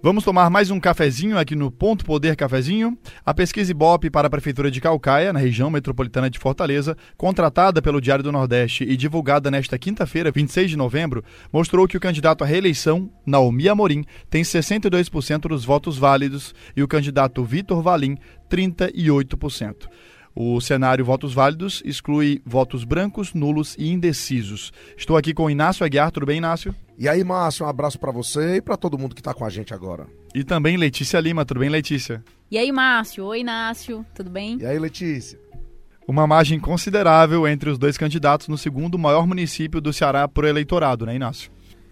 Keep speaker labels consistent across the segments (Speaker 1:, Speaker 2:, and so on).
Speaker 1: Vamos tomar mais um cafezinho aqui no Ponto Poder Cafezinho. A pesquisa Ibope para a Prefeitura de Calcaia, na região metropolitana de Fortaleza, contratada pelo Diário do Nordeste e divulgada nesta quinta-feira, 26 de novembro, mostrou que o candidato à reeleição, Naomi Amorim, tem 62% dos votos válidos e o candidato Vitor Valim, 38%. O cenário votos válidos exclui votos brancos, nulos e indecisos. Estou aqui com Inácio Aguiar. Tudo bem, Inácio?
Speaker 2: E aí, Márcio, um abraço para você e para todo mundo que está com a gente agora.
Speaker 1: E também Letícia Lima. Tudo bem, Letícia?
Speaker 3: E aí, Márcio? Oi, Inácio. Tudo bem?
Speaker 2: E aí, Letícia?
Speaker 1: Uma margem considerável entre os dois candidatos no segundo maior município do Ceará por eleitorado, né, Inácio?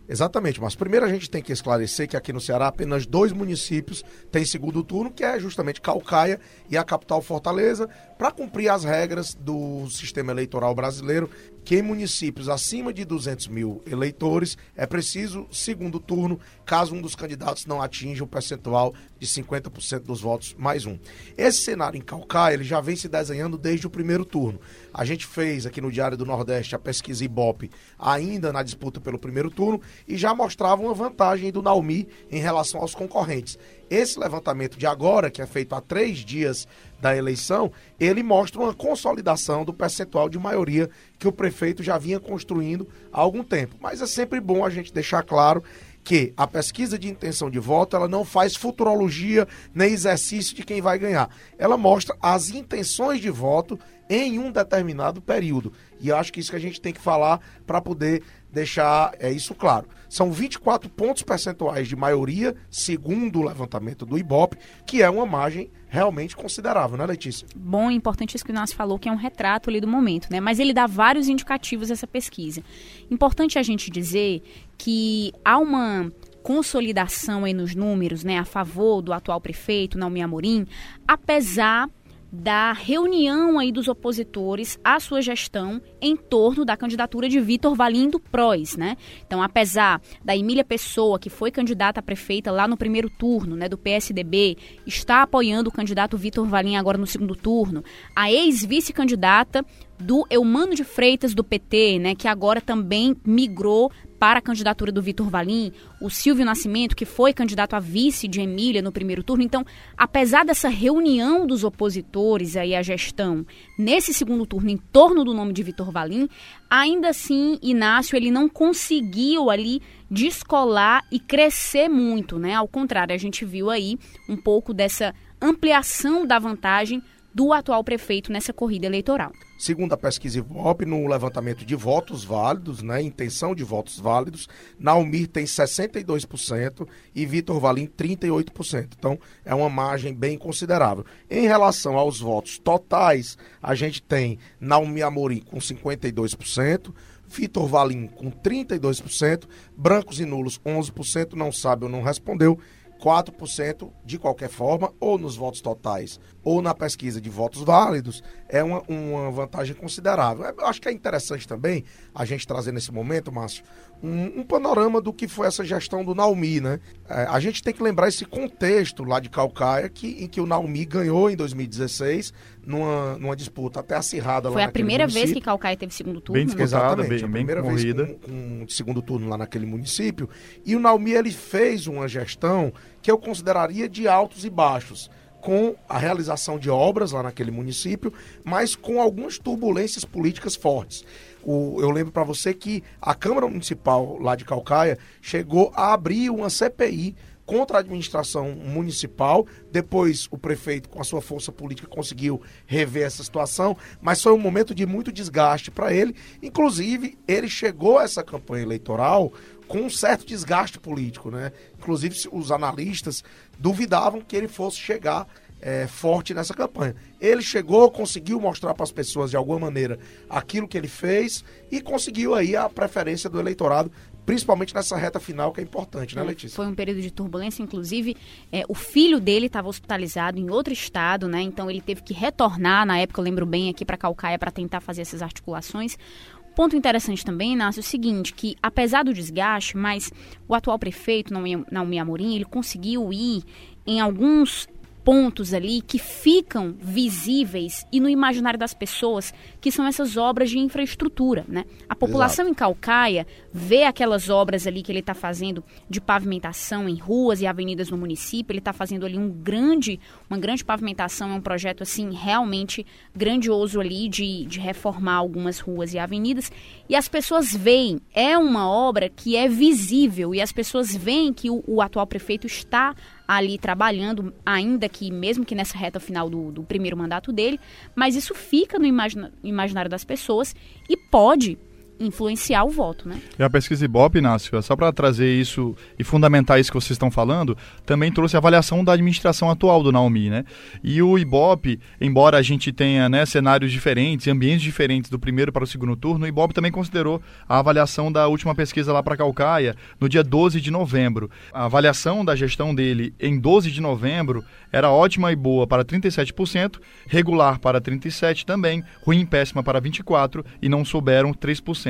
Speaker 2: Exatamente, mas primeiro a gente tem que esclarecer que aqui no Ceará apenas dois municípios têm segundo turno, que é justamente Calcaia e a capital Fortaleza, para cumprir as regras do sistema eleitoral brasileiro, que em municípios acima de 200 mil eleitores é preciso segundo turno, caso um dos candidatos não atinja o percentual de 50% dos votos mais um. Esse cenário em Calcaia ele já vem se desenhando desde o primeiro turno. A gente fez aqui no Diário do Nordeste a pesquisa Ibope ainda na disputa pelo primeiro turno e já mostrava uma vantagem do Naumi em relação aos concorrentes. Esse levantamento de agora, que é feito há três dias da eleição, ele mostra uma consolidação do percentual de maioria que o prefeito já vinha construindo há algum tempo. Mas é sempre bom a gente deixar claro que a pesquisa de intenção de voto ela não faz futurologia nem exercício de quem vai ganhar. Ela mostra as intenções de voto em um determinado período. E acho que isso que a gente tem que falar para poder deixar é, isso claro. São 24 pontos percentuais de maioria, segundo o levantamento do Ibope, que é uma margem realmente considerável, né, Letícia?
Speaker 3: Bom, importante isso que o Inácio falou, que é um retrato ali do momento, né? Mas ele dá vários indicativos essa pesquisa. Importante a gente dizer que há uma consolidação aí nos números, né, a favor do atual prefeito, Naomi Amorim, apesar da reunião aí dos opositores à sua gestão em torno da candidatura de Vitor Valim do PROS, né? Então, apesar da Emília Pessoa, que foi candidata a prefeita lá no primeiro turno, né, do PSDB, está apoiando o candidato Vitor Valim agora no segundo turno, a ex-vice-candidata do Eumano de Freitas do PT, né, que agora também migrou para a candidatura do Vitor Valim, o Silvio Nascimento, que foi candidato a vice de Emília no primeiro turno. Então, apesar dessa reunião dos opositores aí à gestão nesse segundo turno em torno do nome de Vitor Valim, ainda assim, Inácio, ele não conseguiu ali descolar e crescer muito, né? Ao contrário, a gente viu aí um pouco dessa ampliação da vantagem do atual prefeito nessa corrida eleitoral.
Speaker 2: Segundo a pesquisa Ivope, no levantamento de votos válidos, né, intenção de votos válidos, Naumir tem 62% e Vitor Valim 38%. Então, é uma margem bem considerável. Em relação aos votos totais, a gente tem Naumir Amorim com 52%, Vitor Valim com 32%, brancos e nulos 11%, não sabe ou não respondeu, 4% de qualquer forma, ou nos votos totais, ou na pesquisa de votos válidos, é uma, uma vantagem considerável. Eu acho que é interessante também a gente trazer nesse momento, Márcio, um, um panorama do que foi essa gestão do Naumi, né? É, a gente tem que lembrar esse contexto lá de Calcaia, que, em que o Naumi ganhou em 2016, numa, numa disputa até acirrada
Speaker 3: foi lá Foi a primeira município. vez que Calcaia teve segundo turno.
Speaker 1: Bem disputada, bem,
Speaker 2: a
Speaker 1: primeira
Speaker 2: bem
Speaker 1: vez
Speaker 2: com, com segundo turno lá naquele município. E o Naumi, ele fez uma gestão que eu consideraria de altos e baixos com a realização de obras lá naquele município, mas com algumas turbulências políticas fortes. O, eu lembro para você que a Câmara Municipal lá de Calcaia chegou a abrir uma CPI contra a administração municipal. Depois, o prefeito, com a sua força política, conseguiu rever essa situação, mas foi um momento de muito desgaste para ele. Inclusive, ele chegou a essa campanha eleitoral com um certo desgaste político, né? Inclusive, os analistas duvidavam que ele fosse chegar é, forte nessa campanha. Ele chegou, conseguiu mostrar para as pessoas de alguma maneira aquilo que ele fez e conseguiu aí a preferência do eleitorado, principalmente nessa reta final que é importante, né, é, Letícia?
Speaker 3: Foi um período de turbulência, inclusive é, o filho dele estava hospitalizado em outro estado, né? Então ele teve que retornar, na época eu lembro bem, aqui para Calcaia para tentar fazer essas articulações. Ponto interessante também, Inácio, é o seguinte, que apesar do desgaste, mas o atual prefeito, Naomi Amorim, ele conseguiu ir em alguns pontos ali que ficam visíveis e no imaginário das pessoas, que são essas obras de infraestrutura, né? A população Exato. em Calcaia vê aquelas obras ali que ele está fazendo de pavimentação em ruas e avenidas no município, ele está fazendo ali um grande, uma grande pavimentação, é um projeto assim realmente grandioso ali de, de reformar algumas ruas e avenidas, e as pessoas veem, é uma obra que é visível e as pessoas veem que o, o atual prefeito está ali trabalhando, ainda que mesmo que nessa reta final do, do primeiro mandato dele, mas isso fica no imaginário das pessoas e pode influenciar o voto, né?
Speaker 1: E a pesquisa Ibope, Inácio, só para trazer isso e fundamentar isso que vocês estão falando, também trouxe a avaliação da administração atual do Naomi, né? E o Ibope, embora a gente tenha né, cenários diferentes, ambientes diferentes do primeiro para o segundo turno, o Ibope também considerou a avaliação da última pesquisa lá para Calcaia, no dia 12 de novembro. A avaliação da gestão dele em 12 de novembro era ótima e boa para 37%, regular para 37% também, ruim e péssima para 24% e não souberam 3%.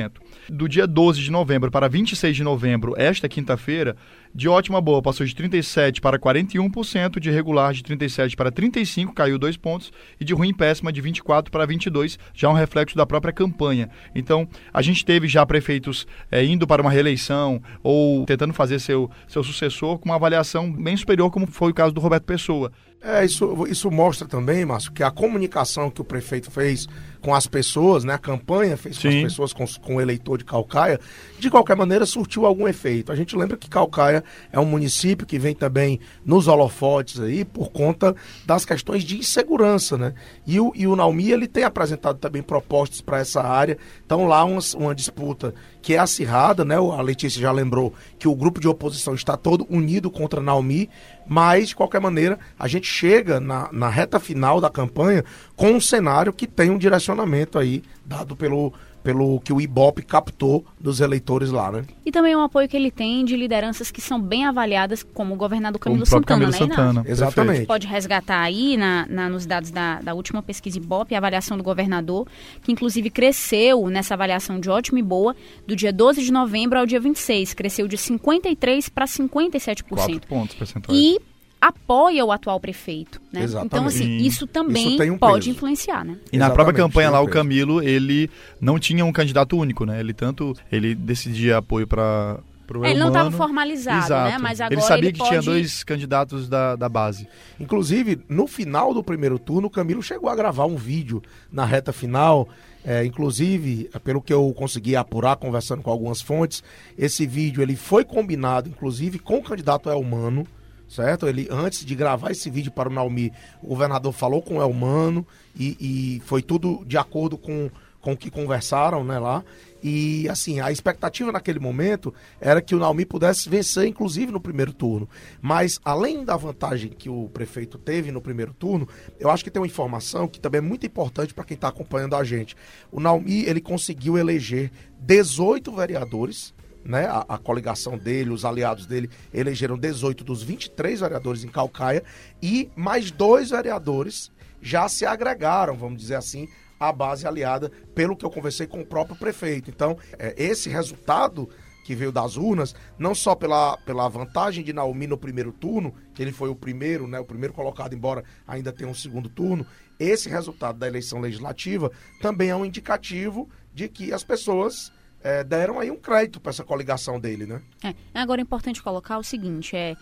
Speaker 1: Do dia 12 de novembro para 26 de novembro, esta quinta-feira, de ótima boa passou de 37 para 41%, de regular de 37 para 35, caiu dois pontos, e de ruim péssima de 24 para 22, já um reflexo da própria campanha. Então, a gente teve já prefeitos é, indo para uma reeleição ou tentando fazer seu, seu sucessor com uma avaliação bem superior, como foi o caso do Roberto Pessoa.
Speaker 2: É, isso, isso mostra também, Márcio, que a comunicação que o prefeito fez com as pessoas, né, a campanha fez com Sim. as pessoas, com, com o eleitor de Calcaia, de qualquer maneira surtiu algum efeito. A gente lembra que Calcaia é um município que vem também nos holofotes aí por conta das questões de insegurança, né? E o, e o Naumi, ele tem apresentado também propostas para essa área. Então lá uma, uma disputa que é acirrada, né? A Letícia já lembrou que o grupo de oposição está todo unido contra Naomi, mas de qualquer maneira a gente chega na, na reta final da campanha com um cenário que tem um direcionamento aí dado pelo pelo que o Ibope captou dos eleitores lá, né?
Speaker 3: E também o apoio que ele tem de lideranças que são bem avaliadas, como o governador Camilo Santana,
Speaker 1: Camilo né, Santana.
Speaker 2: Exatamente. A
Speaker 3: gente pode resgatar aí na, na, nos dados da, da última pesquisa Ibope a avaliação do governador, que inclusive cresceu nessa avaliação de ótima e boa, do dia 12 de novembro ao dia 26, cresceu de 53 para 57%. 4
Speaker 1: pontos percentuais.
Speaker 3: E apoia o atual prefeito, né? Exatamente. Então, assim, isso também isso um pode peso. influenciar, né?
Speaker 1: E na própria campanha lá, um o Camilo, ele não tinha um candidato único, né? Ele tanto, ele decidia apoio para
Speaker 3: é, ele não estava formalizado, né? Exato. né? Mas agora
Speaker 1: ele sabia
Speaker 3: ele
Speaker 1: que
Speaker 3: pode...
Speaker 1: tinha dois candidatos da, da base.
Speaker 2: Inclusive, no final do primeiro turno, o Camilo chegou a gravar um vídeo na reta final. É, inclusive, pelo que eu consegui apurar, conversando com algumas fontes, esse vídeo ele foi combinado, inclusive, com o candidato Elmano certo? Ele, antes de gravar esse vídeo para o Naomi, o governador falou com o Elmano e, e foi tudo de acordo com, com o que conversaram né, lá. E assim, a expectativa naquele momento era que o Naomi pudesse vencer, inclusive no primeiro turno. Mas além da vantagem que o prefeito teve no primeiro turno, eu acho que tem uma informação que também é muito importante para quem está acompanhando a gente. O Naomi ele conseguiu eleger 18 vereadores né, a, a, coligação dele, os aliados dele, elegeram 18 dos 23 vereadores em Calcaia e mais dois vereadores já se agregaram, vamos dizer assim, à base aliada, pelo que eu conversei com o próprio prefeito. Então, é, esse resultado que veio das urnas, não só pela, pela vantagem de Naomi no primeiro turno, que ele foi o primeiro, né, o primeiro colocado, embora ainda tenha um segundo turno, esse resultado da eleição legislativa também é um indicativo de que as pessoas é, deram aí um crédito para essa coligação dele, né?
Speaker 3: É, agora é importante colocar o seguinte, é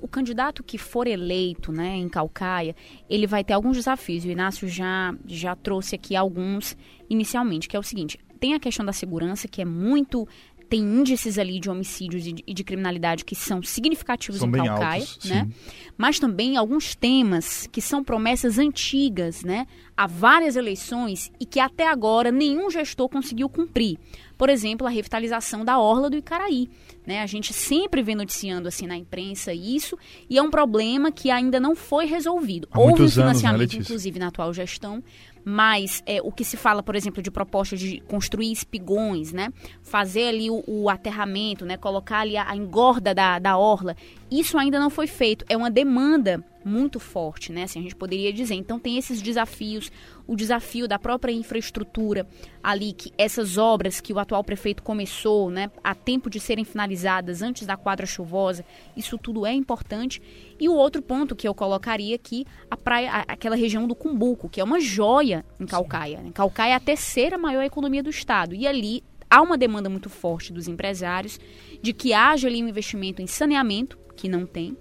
Speaker 3: o candidato que for eleito né, em Calcaia, ele vai ter alguns desafios. O Inácio já, já trouxe aqui alguns inicialmente, que é o seguinte: tem a questão da segurança, que é muito tem índices ali de homicídios e de, de criminalidade que são significativos
Speaker 1: são
Speaker 3: em Calcaia,
Speaker 1: altos,
Speaker 3: né? Mas também alguns temas que são promessas antigas, né? Há várias eleições e que até agora nenhum gestor conseguiu cumprir. Por exemplo, a revitalização da orla do Icaraí, né? A gente sempre vê noticiando assim na imprensa isso e é um problema que ainda não foi resolvido.
Speaker 1: Há
Speaker 3: Houve
Speaker 1: um
Speaker 3: financiamento,
Speaker 1: anos, né,
Speaker 3: inclusive na atual gestão, mas é, o que se fala, por exemplo, de proposta de construir espigões, né? Fazer ali o, o aterramento, né? Colocar ali a, a engorda da, da orla, isso ainda não foi feito. É uma demanda muito forte, né? Assim, a gente poderia dizer. Então tem esses desafios, o desafio da própria infraestrutura ali, que essas obras que o atual prefeito começou, né, a tempo de serem finalizadas antes da quadra chuvosa, isso tudo é importante. E o outro ponto que eu colocaria aqui, a praia, aquela região do Cumbuco, que é uma joia em Calcaia. Né? Calcaia é a terceira maior economia do estado e ali há uma demanda muito forte dos empresários de que haja ali um investimento em saneamento, que não tem,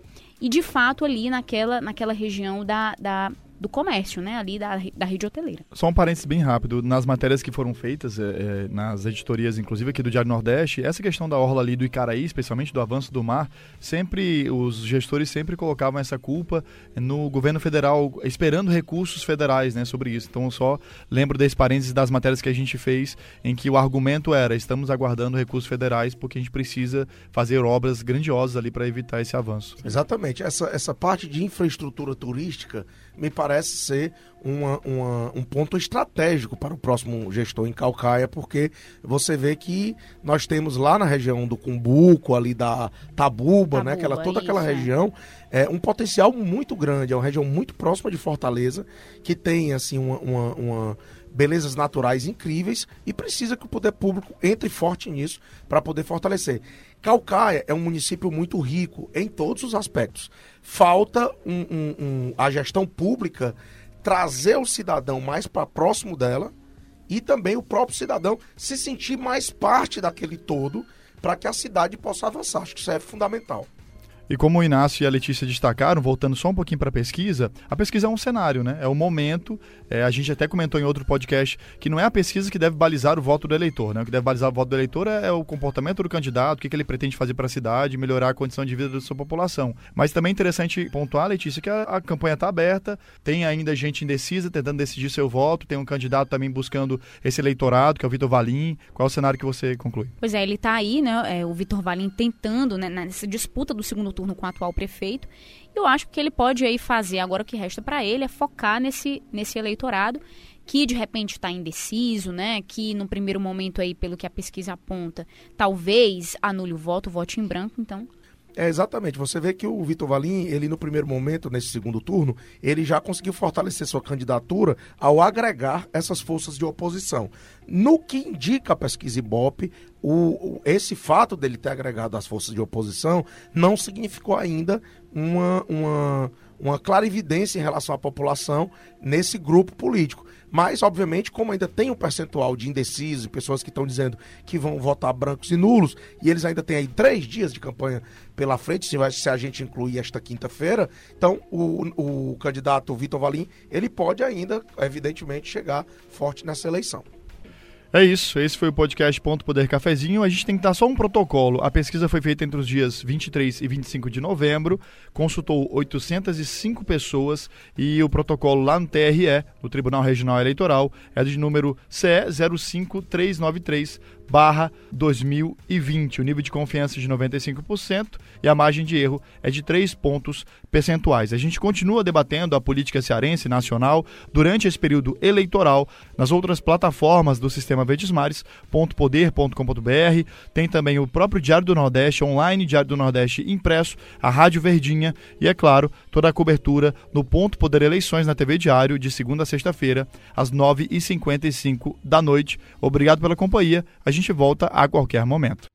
Speaker 3: e de fato ali naquela, naquela região da, da do comércio, né, ali da, da rede hoteleira.
Speaker 1: Só um parênteses bem rápido, nas matérias que foram feitas, é, é, nas editorias, inclusive aqui do Diário Nordeste, essa questão da orla ali do Icaraí, especialmente do avanço do mar, sempre, os gestores sempre colocavam essa culpa no governo federal, esperando recursos federais, né, sobre isso. Então, só lembro desse parênteses das matérias que a gente fez, em que o argumento era, estamos aguardando recursos federais porque a gente precisa fazer obras grandiosas ali para evitar esse avanço.
Speaker 2: Exatamente, essa, essa parte de infraestrutura turística me parece ser uma, uma, um ponto estratégico para o próximo gestor em Calcaia, porque você vê que nós temos lá na região do Cumbuco, ali da Tabuba, Tabuba né? Aquela, toda isso, aquela é. região, é um potencial muito grande, é uma região muito próxima de Fortaleza, que tem assim uma, uma, uma belezas naturais incríveis e precisa que o poder público entre forte nisso para poder fortalecer. Calcaia é um município muito rico em todos os aspectos. Falta um, um, um, a gestão pública trazer o cidadão mais para próximo dela e também o próprio cidadão se sentir mais parte daquele todo para que a cidade possa avançar. Acho que isso é fundamental.
Speaker 1: E como o Inácio e a Letícia destacaram, voltando só um pouquinho para a pesquisa, a pesquisa é um cenário, né? É o um momento. É, a gente até comentou em outro podcast que não é a pesquisa que deve balizar o voto do eleitor, né? O que deve balizar o voto do eleitor é, é o comportamento do candidato, o que, que ele pretende fazer para a cidade, melhorar a condição de vida da sua população. Mas também é interessante pontuar, Letícia, que a, a campanha está aberta, tem ainda gente indecisa tentando decidir seu voto, tem um candidato também buscando esse eleitorado, que é o Vitor Valim. Qual é o cenário que você conclui?
Speaker 3: Pois é, ele está aí, né? É, o Vitor Valim tentando, né, nessa disputa do segundo turno com o atual prefeito. Eu acho que ele pode aí fazer, agora o que resta para ele é focar nesse, nesse eleitorado que de repente está indeciso, né? Que no primeiro momento aí, pelo que a pesquisa aponta, talvez anule o voto, vote em branco, então
Speaker 2: é, exatamente. Você vê que o Vitor Valim, ele no primeiro momento, nesse segundo turno, ele já conseguiu fortalecer sua candidatura ao agregar essas forças de oposição. No que indica a pesquisa Ibope, o, o, esse fato dele ter agregado as forças de oposição não significou ainda uma, uma, uma clarividência em relação à população nesse grupo político. Mas, obviamente, como ainda tem um percentual de indecisos, pessoas que estão dizendo que vão votar brancos e nulos, e eles ainda têm aí três dias de campanha pela frente, se, vai, se a gente incluir esta quinta-feira, então o, o candidato Vitor Valim, ele pode ainda, evidentemente, chegar forte nessa eleição.
Speaker 1: É isso, esse foi o podcast Ponto Poder Cafezinho. A gente tem que dar só um protocolo. A pesquisa foi feita entre os dias 23 e 25 de novembro, consultou 805 pessoas e o protocolo lá no TRE, no Tribunal Regional Eleitoral, é de número CE 05393 barra 2020. O nível de confiança é de 95% e a margem de erro é de 3 pontos percentuais. A gente continua debatendo a política cearense nacional durante esse período eleitoral nas outras plataformas do Sistema Verdes Mares, .poder.com.br, tem também o próprio Diário do Nordeste online, Diário do Nordeste impresso, a Rádio Verdinha e, é claro, toda a cobertura no Ponto Poder Eleições na TV Diário de segunda a sexta-feira, às 9h55 da noite. Obrigado pela companhia. A gente volta a qualquer momento.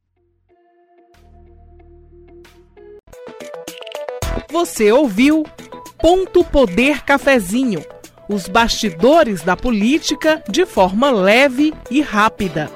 Speaker 4: Você ouviu Ponto Poder Cafezinho os bastidores da política de forma leve e rápida.